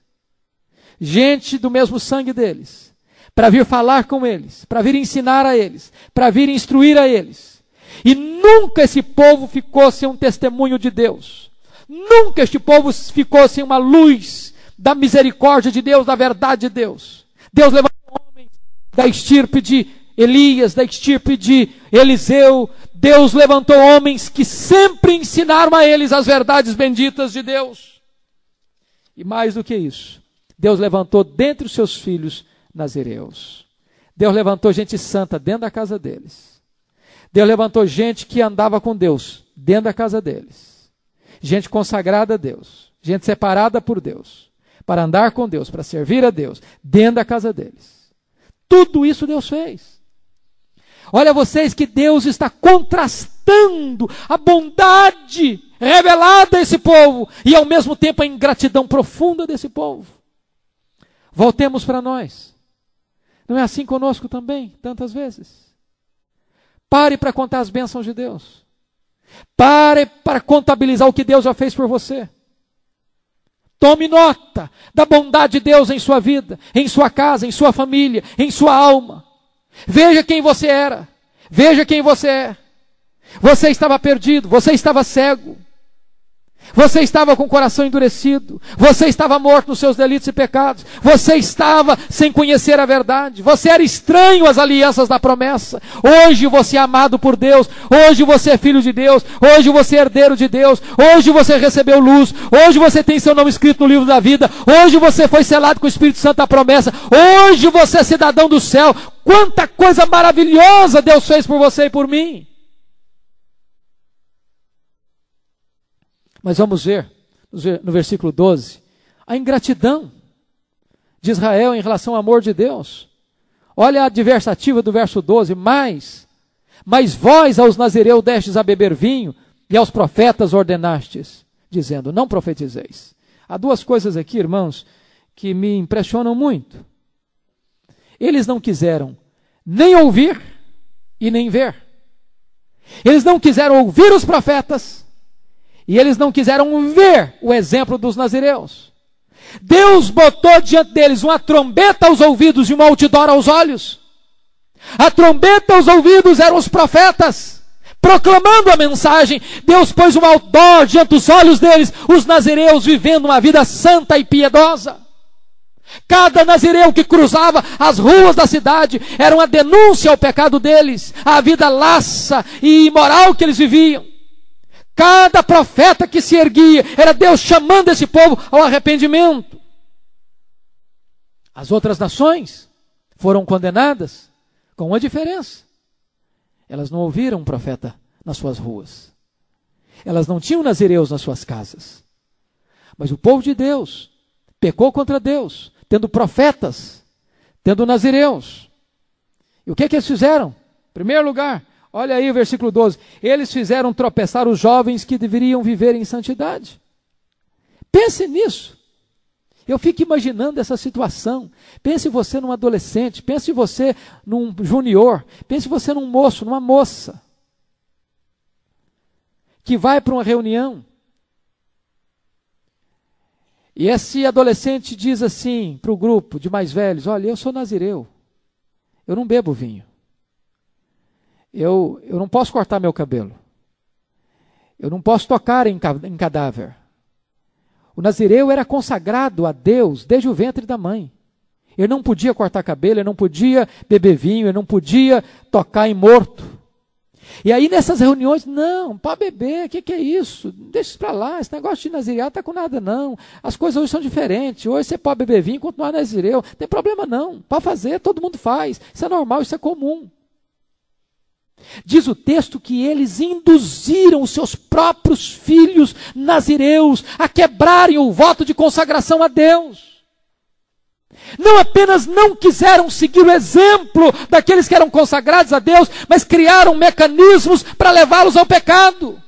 gente do mesmo sangue deles para vir falar com eles, para vir ensinar a eles, para vir instruir a eles. E nunca esse povo ficou sem um testemunho de Deus. Nunca este povo ficou sem uma luz da misericórdia de Deus, da verdade de Deus. Deus levantou homens da estirpe de Elias, da estirpe de Eliseu. Deus levantou homens que sempre ensinaram a eles as verdades benditas de Deus. E mais do que isso, Deus levantou dentre os seus filhos nazireus. Deus levantou gente santa dentro da casa deles. Deus levantou gente que andava com Deus dentro da casa deles. Gente consagrada a Deus, gente separada por Deus, para andar com Deus, para servir a Deus, dentro da casa deles. Tudo isso Deus fez. Olha vocês que Deus está contrastando a bondade revelada a esse povo e ao mesmo tempo a ingratidão profunda desse povo. Voltemos para nós. Não é assim conosco também, tantas vezes? Pare para contar as bênçãos de Deus. Pare para contabilizar o que Deus já fez por você. Tome nota da bondade de Deus em sua vida, em sua casa, em sua família, em sua alma. Veja quem você era. Veja quem você é. Você estava perdido, você estava cego. Você estava com o coração endurecido. Você estava morto nos seus delitos e pecados. Você estava sem conhecer a verdade. Você era estranho às alianças da promessa. Hoje você é amado por Deus. Hoje você é filho de Deus. Hoje você é herdeiro de Deus. Hoje você recebeu luz. Hoje você tem seu nome escrito no livro da vida. Hoje você foi selado com o Espírito Santo da promessa. Hoje você é cidadão do céu. Quanta coisa maravilhosa Deus fez por você e por mim. Mas vamos ver, no versículo 12, a ingratidão de Israel em relação ao amor de Deus. Olha a adversativa do verso 12: mais, mas vós aos nazireus destes a beber vinho, e aos profetas ordenastes, dizendo: Não profetizeis. Há duas coisas aqui, irmãos, que me impressionam muito. Eles não quiseram nem ouvir e nem ver. Eles não quiseram ouvir os profetas e eles não quiseram ver o exemplo dos nazireus. Deus botou diante deles uma trombeta aos ouvidos e uma outdoor aos olhos. A trombeta aos ouvidos eram os profetas, proclamando a mensagem. Deus pôs um outdoor diante dos olhos deles, os nazireus vivendo uma vida santa e piedosa. Cada nazireu que cruzava as ruas da cidade era uma denúncia ao pecado deles, à vida laça e imoral que eles viviam. Cada profeta que se erguia era Deus chamando esse povo ao arrependimento. As outras nações foram condenadas com uma diferença. Elas não ouviram um profeta nas suas ruas. Elas não tinham nazireus nas suas casas. Mas o povo de Deus pecou contra Deus, tendo profetas, tendo nazireus. E o que, que eles fizeram? Em primeiro lugar, Olha aí o versículo 12. Eles fizeram tropeçar os jovens que deveriam viver em santidade. Pense nisso. Eu fico imaginando essa situação. Pense você num adolescente, pense você num junior, pense você num moço, numa moça que vai para uma reunião. E esse adolescente diz assim para o grupo de mais velhos: Olha, eu sou nazireu, eu não bebo vinho eu, eu não posso cortar meu cabelo. Eu não posso tocar em, em cadáver. O nazireu era consagrado a Deus desde o ventre da mãe. Ele não podia cortar cabelo, ele não podia beber vinho, ele não podia tocar em morto. E aí nessas reuniões, não, pode beber, o que, que, é isso? Deixa isso para lá, esse negócio de nazireado está com nada não. As coisas hoje são diferentes, hoje você pode beber vinho e continuar nazireu, não tem problema não, pode fazer, todo mundo faz, isso é normal, isso é comum. Diz o texto que eles induziram os seus próprios filhos nazireus a quebrarem o voto de consagração a Deus. Não apenas não quiseram seguir o exemplo daqueles que eram consagrados a Deus, mas criaram mecanismos para levá-los ao pecado.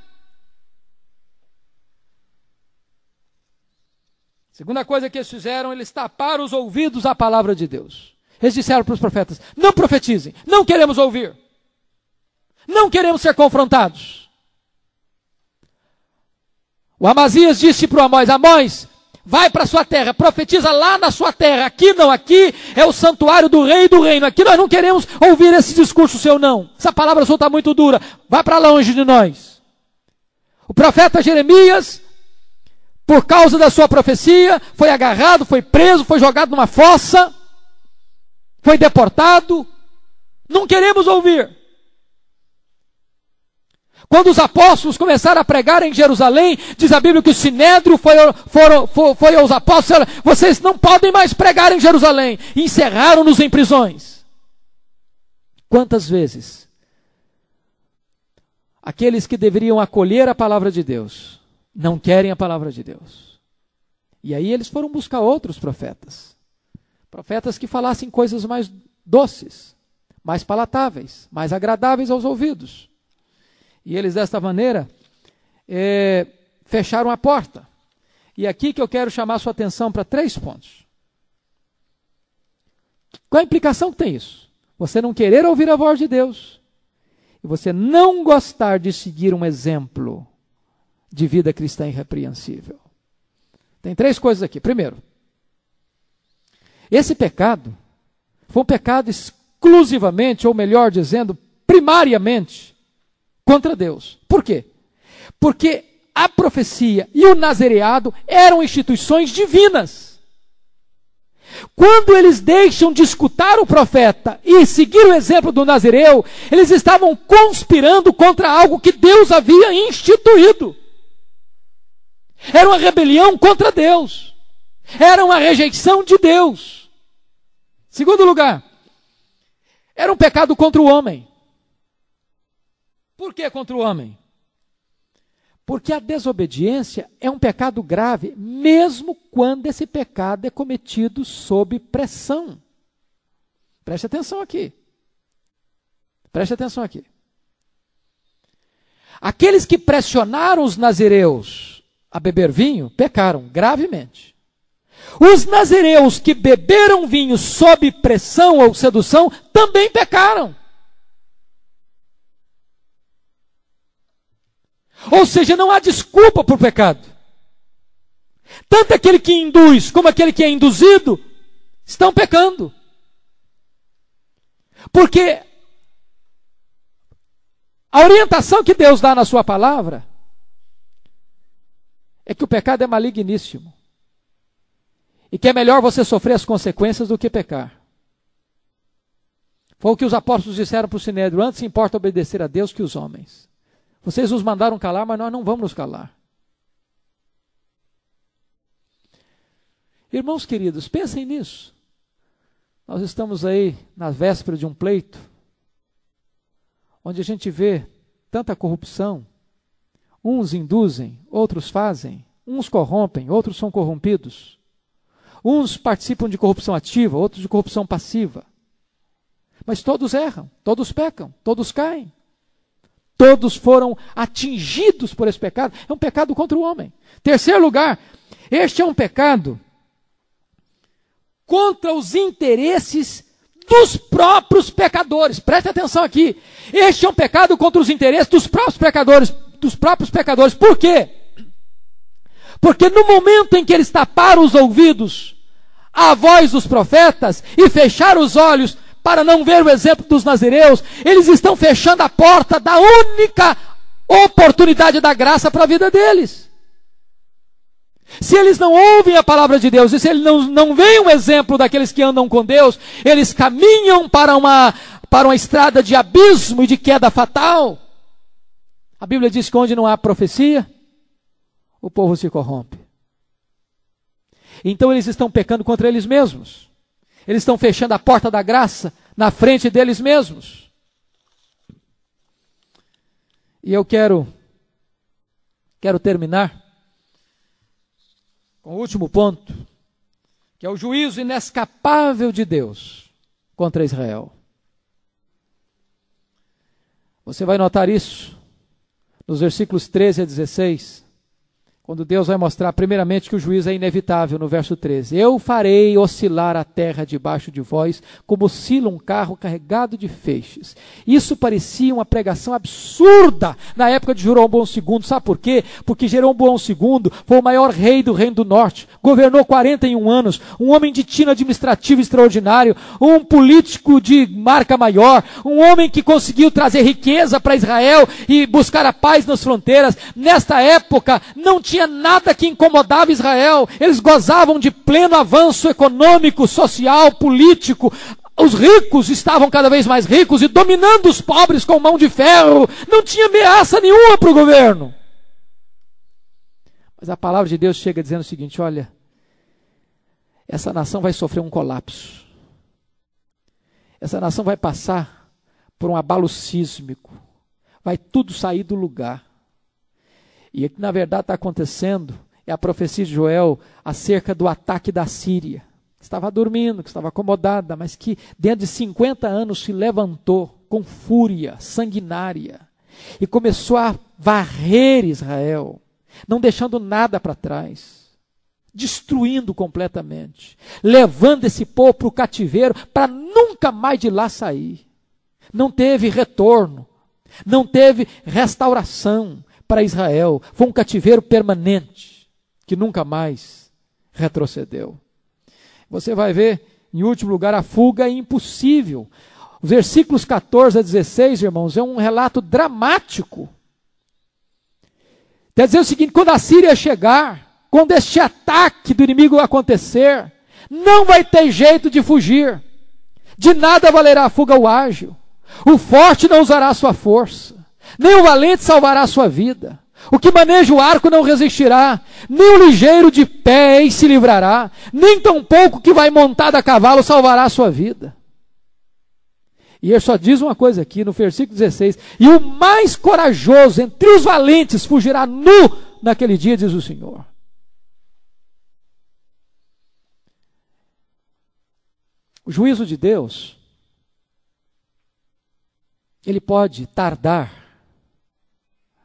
Segunda coisa que eles fizeram, eles taparam os ouvidos à palavra de Deus. Eles disseram para os profetas: não profetizem, não queremos ouvir. Não queremos ser confrontados. O Amazias disse para o Amós: Amós, vai para sua terra, profetiza lá na sua terra. Aqui não, aqui é o santuário do rei e do reino. Aqui nós não queremos ouvir esse discurso seu, não. Essa palavra sua está muito dura. Vai para longe de nós. O profeta Jeremias, por causa da sua profecia, foi agarrado, foi preso, foi jogado numa fossa, foi deportado. Não queremos ouvir. Quando os apóstolos começaram a pregar em Jerusalém, diz a Bíblia que o sinédrio foi, foi, foi, foi aos apóstolos, vocês não podem mais pregar em Jerusalém. Encerraram-nos em prisões. Quantas vezes aqueles que deveriam acolher a palavra de Deus não querem a palavra de Deus? E aí eles foram buscar outros profetas. Profetas que falassem coisas mais doces, mais palatáveis, mais agradáveis aos ouvidos. E eles, desta maneira, é, fecharam a porta. E aqui que eu quero chamar sua atenção para três pontos. Qual a implicação que tem isso? Você não querer ouvir a voz de Deus e você não gostar de seguir um exemplo de vida cristã irrepreensível. Tem três coisas aqui. Primeiro, esse pecado foi um pecado exclusivamente, ou melhor dizendo, primariamente, contra Deus. Por quê? Porque a profecia e o nazereado eram instituições divinas. Quando eles deixam de escutar o profeta e seguir o exemplo do Nazireu, eles estavam conspirando contra algo que Deus havia instituído. Era uma rebelião contra Deus. Era uma rejeição de Deus. Segundo lugar, era um pecado contra o homem. Por que contra o homem? Porque a desobediência é um pecado grave, mesmo quando esse pecado é cometido sob pressão. Preste atenção aqui. Preste atenção aqui. Aqueles que pressionaram os nazireus a beber vinho pecaram gravemente. Os nazireus que beberam vinho sob pressão ou sedução também pecaram. Ou seja, não há desculpa para o pecado. Tanto aquele que induz como aquele que é induzido estão pecando. Porque a orientação que Deus dá na Sua palavra é que o pecado é maligníssimo. E que é melhor você sofrer as consequências do que pecar. Foi o que os apóstolos disseram para o Sinédrio: antes importa obedecer a Deus que os homens. Vocês nos mandaram calar, mas nós não vamos nos calar. Irmãos queridos, pensem nisso. Nós estamos aí na véspera de um pleito, onde a gente vê tanta corrupção. Uns induzem, outros fazem, uns corrompem, outros são corrompidos. Uns participam de corrupção ativa, outros de corrupção passiva. Mas todos erram, todos pecam, todos caem. Todos foram atingidos por esse pecado. É um pecado contra o homem. Terceiro lugar, este é um pecado contra os interesses dos próprios pecadores. Preste atenção aqui. Este é um pecado contra os interesses dos próprios pecadores, dos próprios pecadores. Por quê? Porque no momento em que eles taparam os ouvidos à voz dos profetas e fecharam os olhos para não ver o exemplo dos nazireus, eles estão fechando a porta da única oportunidade da graça para a vida deles. Se eles não ouvem a palavra de Deus, e se eles não, não veem o exemplo daqueles que andam com Deus, eles caminham para uma, para uma estrada de abismo e de queda fatal. A Bíblia diz que onde não há profecia, o povo se corrompe. Então eles estão pecando contra eles mesmos. Eles estão fechando a porta da graça na frente deles mesmos. E eu quero quero terminar com o último ponto, que é o juízo inescapável de Deus contra Israel. Você vai notar isso nos versículos 13 a 16, quando Deus vai mostrar, primeiramente, que o juízo é inevitável, no verso 13: Eu farei oscilar a terra debaixo de vós, como oscila um carro carregado de feixes. Isso parecia uma pregação absurda na época de Jeroboão II. Sabe por quê? Porque Jeroboão II foi o maior rei do Reino do Norte, governou 41 anos, um homem de tino administrativo extraordinário, um político de marca maior, um homem que conseguiu trazer riqueza para Israel e buscar a paz nas fronteiras. Nesta época, não tinha tinha nada que incomodava Israel. Eles gozavam de pleno avanço econômico, social, político. Os ricos estavam cada vez mais ricos e dominando os pobres com mão de ferro. Não tinha ameaça nenhuma para o governo. Mas a palavra de Deus chega dizendo o seguinte: olha, essa nação vai sofrer um colapso. Essa nação vai passar por um abalo sísmico. Vai tudo sair do lugar. E o que na verdade está acontecendo é a profecia de Joel acerca do ataque da Síria. Estava dormindo, que estava acomodada, mas que dentro de 50 anos se levantou com fúria sanguinária e começou a varrer Israel, não deixando nada para trás, destruindo completamente, levando esse povo para o cativeiro para nunca mais de lá sair. Não teve retorno, não teve restauração, para Israel. Foi um cativeiro permanente, que nunca mais retrocedeu. Você vai ver, em último lugar, a fuga é impossível. Os versículos 14 a 16, irmãos, é um relato dramático. Quer dizer o seguinte: quando a Síria chegar, quando este ataque do inimigo acontecer, não vai ter jeito de fugir. De nada valerá a fuga o ágil. O forte não usará sua força. Nem o valente salvará a sua vida. O que maneja o arco não resistirá, nem o ligeiro de pé se livrará, nem tampouco que vai montado a cavalo salvará a sua vida. E ele só diz uma coisa aqui no versículo 16: E o mais corajoso entre os valentes fugirá nu naquele dia, diz o Senhor. O juízo de Deus, ele pode tardar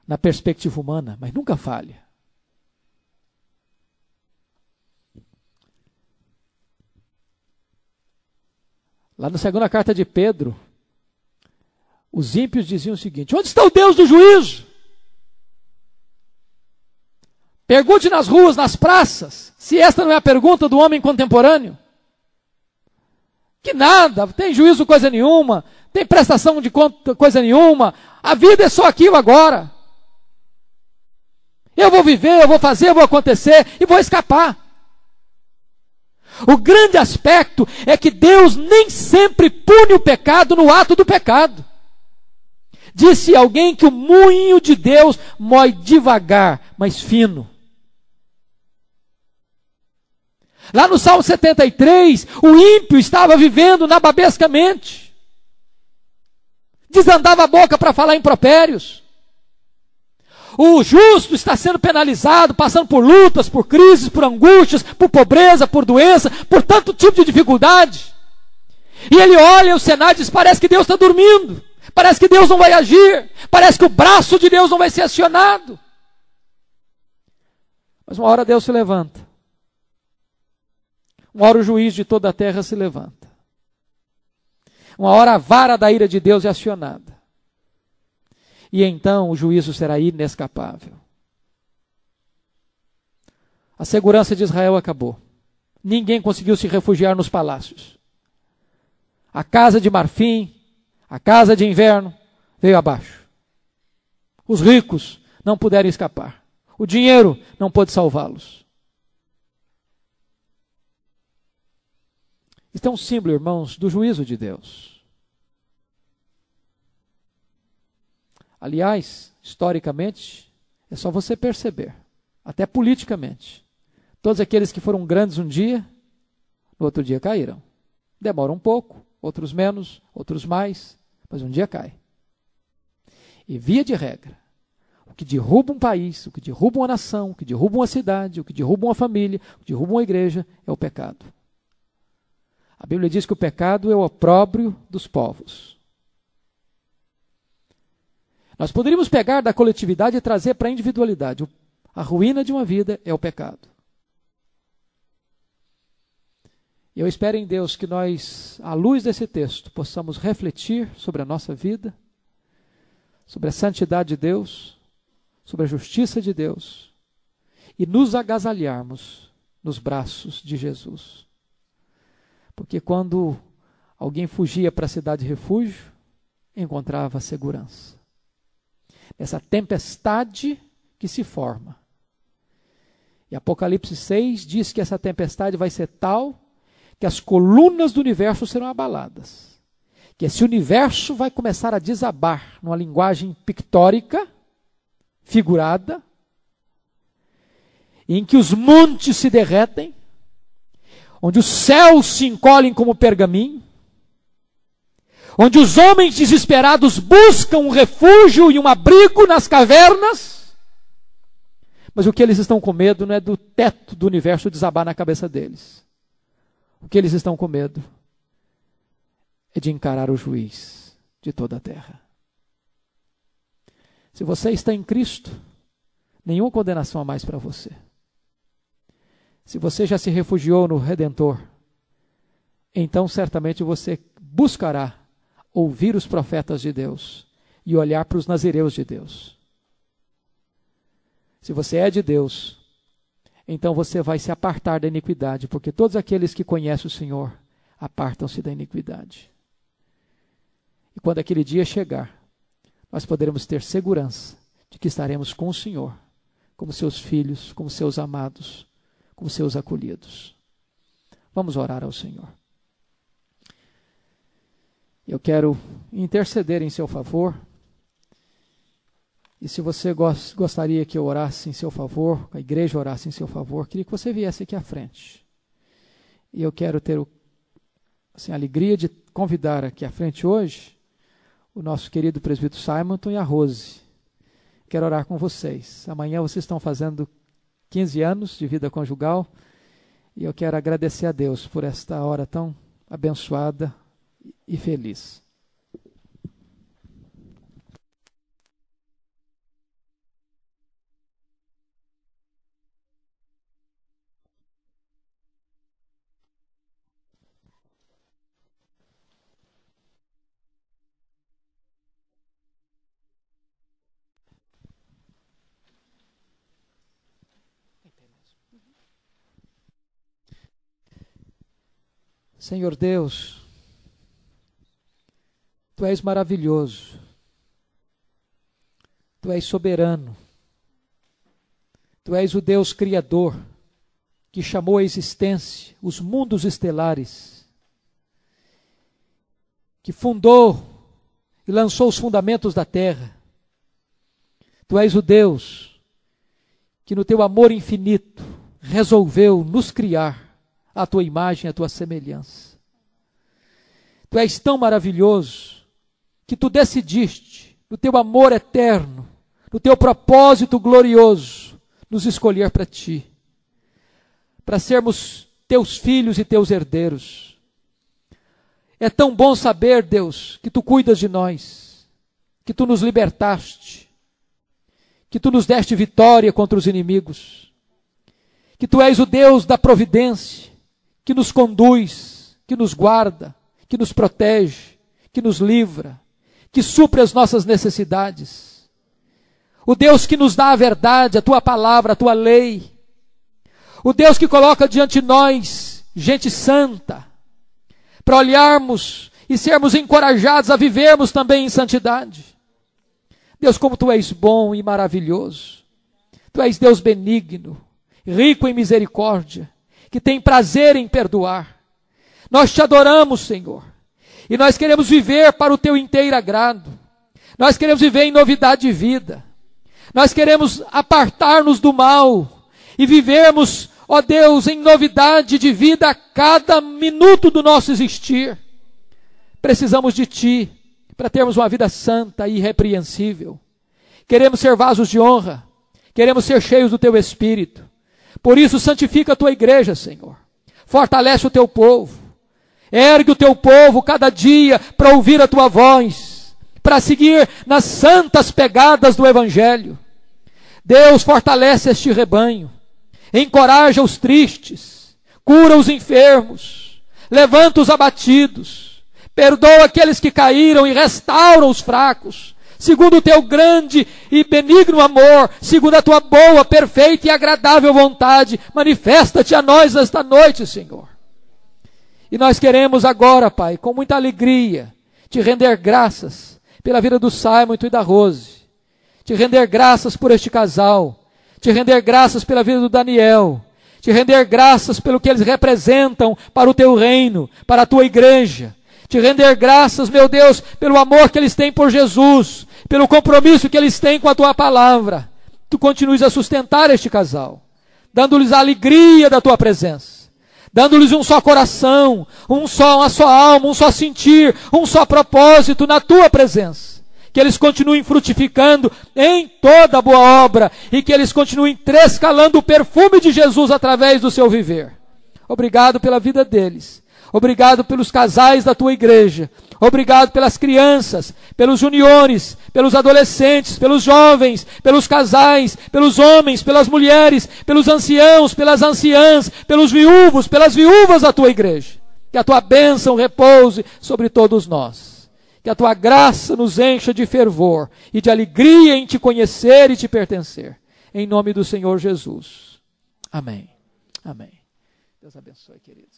na perspectiva humana, mas nunca falha. Lá na segunda carta de Pedro, os ímpios diziam o seguinte: Onde está o Deus do juízo? Pergunte nas ruas, nas praças, se esta não é a pergunta do homem contemporâneo. Que nada, tem juízo coisa nenhuma, tem prestação de conta coisa nenhuma, a vida é só aquilo agora. Eu vou viver, eu vou fazer, eu vou acontecer e vou escapar. O grande aspecto é que Deus nem sempre pune o pecado no ato do pecado. Disse alguém que o moinho de Deus mói devagar, mas fino. Lá no Salmo 73, o ímpio estava vivendo nababescamente. Desandava a boca para falar impropérios. O justo está sendo penalizado, passando por lutas, por crises, por angústias, por pobreza, por doença, por tanto tipo de dificuldade. E ele olha o cenário e diz: parece que Deus está dormindo, parece que Deus não vai agir, parece que o braço de Deus não vai ser acionado. Mas uma hora Deus se levanta, uma hora o juiz de toda a terra se levanta, uma hora a vara da ira de Deus é acionada e então o juízo será inescapável. A segurança de Israel acabou. Ninguém conseguiu se refugiar nos palácios. A casa de marfim, a casa de inverno veio abaixo. Os ricos não puderam escapar. O dinheiro não pôde salvá-los. Isto é um símbolo, irmãos, do juízo de Deus. Aliás, historicamente, é só você perceber, até politicamente. Todos aqueles que foram grandes um dia, no outro dia caíram. Demora um pouco, outros menos, outros mais, mas um dia cai. E via de regra, o que derruba um país, o que derruba uma nação, o que derruba uma cidade, o que derruba uma família, o que derruba uma igreja é o pecado. A Bíblia diz que o pecado é o opróbrio dos povos. Nós poderíamos pegar da coletividade e trazer para a individualidade. A ruína de uma vida é o pecado. E eu espero em Deus que nós, à luz desse texto, possamos refletir sobre a nossa vida, sobre a santidade de Deus, sobre a justiça de Deus e nos agasalharmos nos braços de Jesus. Porque quando alguém fugia para a cidade de refúgio, encontrava segurança. Essa tempestade que se forma. E Apocalipse 6 diz que essa tempestade vai ser tal que as colunas do universo serão abaladas. Que esse universo vai começar a desabar numa linguagem pictórica, figurada, em que os montes se derretem, onde os céus se encolhem como pergaminho, onde os homens desesperados buscam um refúgio e um abrigo nas cavernas, mas o que eles estão com medo não é do teto do universo desabar na cabeça deles. O que eles estão com medo é de encarar o juiz de toda a terra. Se você está em Cristo, nenhuma condenação a mais para você. Se você já se refugiou no Redentor, então certamente você buscará ouvir os profetas de Deus e olhar para os nazireus de Deus. Se você é de Deus, então você vai se apartar da iniquidade, porque todos aqueles que conhecem o Senhor apartam-se da iniquidade. E quando aquele dia chegar, nós poderemos ter segurança de que estaremos com o Senhor, como seus filhos, como seus amados, como seus acolhidos. Vamos orar ao Senhor. Eu quero interceder em seu favor. E se você gostaria que eu orasse em seu favor, a igreja orasse em seu favor, queria que você viesse aqui à frente. E eu quero ter assim, a alegria de convidar aqui à frente hoje o nosso querido presbítero Simonton e a Rose. Quero orar com vocês. Amanhã vocês estão fazendo 15 anos de vida conjugal e eu quero agradecer a Deus por esta hora tão abençoada e feliz. Senhor Deus, Tu és maravilhoso, Tu és soberano, Tu és o Deus Criador, que chamou à existência os mundos estelares, que fundou e lançou os fundamentos da terra. Tu és o Deus que, no teu amor infinito, resolveu nos criar a tua imagem, a tua semelhança. Tu és tão maravilhoso que tu decidiste, no teu amor eterno, no teu propósito glorioso, nos escolher para ti, para sermos teus filhos e teus herdeiros. É tão bom saber, Deus, que tu cuidas de nós, que tu nos libertaste, que tu nos deste vitória contra os inimigos, que tu és o Deus da providência, que nos conduz, que nos guarda, que nos protege, que nos livra, que supre as nossas necessidades. O Deus que nos dá a verdade, a tua palavra, a tua lei. O Deus que coloca diante de nós gente santa, para olharmos e sermos encorajados a vivermos também em santidade. Deus, como tu és bom e maravilhoso. Tu és Deus benigno, rico em misericórdia que tem prazer em perdoar. Nós te adoramos, Senhor. E nós queremos viver para o teu inteiro agrado. Nós queremos viver em novidade de vida. Nós queremos apartar-nos do mal e vivermos, ó Deus, em novidade de vida a cada minuto do nosso existir. Precisamos de Ti para termos uma vida santa e irrepreensível. Queremos ser vasos de honra. Queremos ser cheios do Teu Espírito. Por isso, santifica a tua igreja, Senhor. Fortalece o teu povo. Ergue o teu povo cada dia para ouvir a tua voz, para seguir nas santas pegadas do Evangelho. Deus fortalece este rebanho, encoraja os tristes, cura os enfermos, levanta os abatidos, perdoa aqueles que caíram e restaura os fracos, segundo o teu grande e benigno amor, segundo a tua boa, perfeita e agradável vontade. Manifesta-te a nós esta noite, Senhor. E nós queremos agora, Pai, com muita alegria, te render graças pela vida do Simon e da Rose, te render graças por este casal, te render graças pela vida do Daniel, te render graças pelo que eles representam para o teu reino, para a tua igreja, te render graças, meu Deus, pelo amor que eles têm por Jesus, pelo compromisso que eles têm com a tua palavra. Tu continues a sustentar este casal, dando-lhes a alegria da tua presença, dando-lhes um só coração, um só, uma só alma, um só sentir, um só propósito na tua presença. Que eles continuem frutificando em toda boa obra e que eles continuem trescalando o perfume de Jesus através do seu viver. Obrigado pela vida deles. Obrigado pelos casais da tua igreja. Obrigado pelas crianças, pelos juniores, pelos adolescentes, pelos jovens, pelos casais, pelos homens, pelas mulheres, pelos anciãos, pelas anciãs, pelos viúvos, pelas viúvas da tua igreja. Que a tua bênção repouse sobre todos nós. Que a tua graça nos encha de fervor e de alegria em te conhecer e te pertencer. Em nome do Senhor Jesus. Amém. Amém. Deus abençoe, queridos.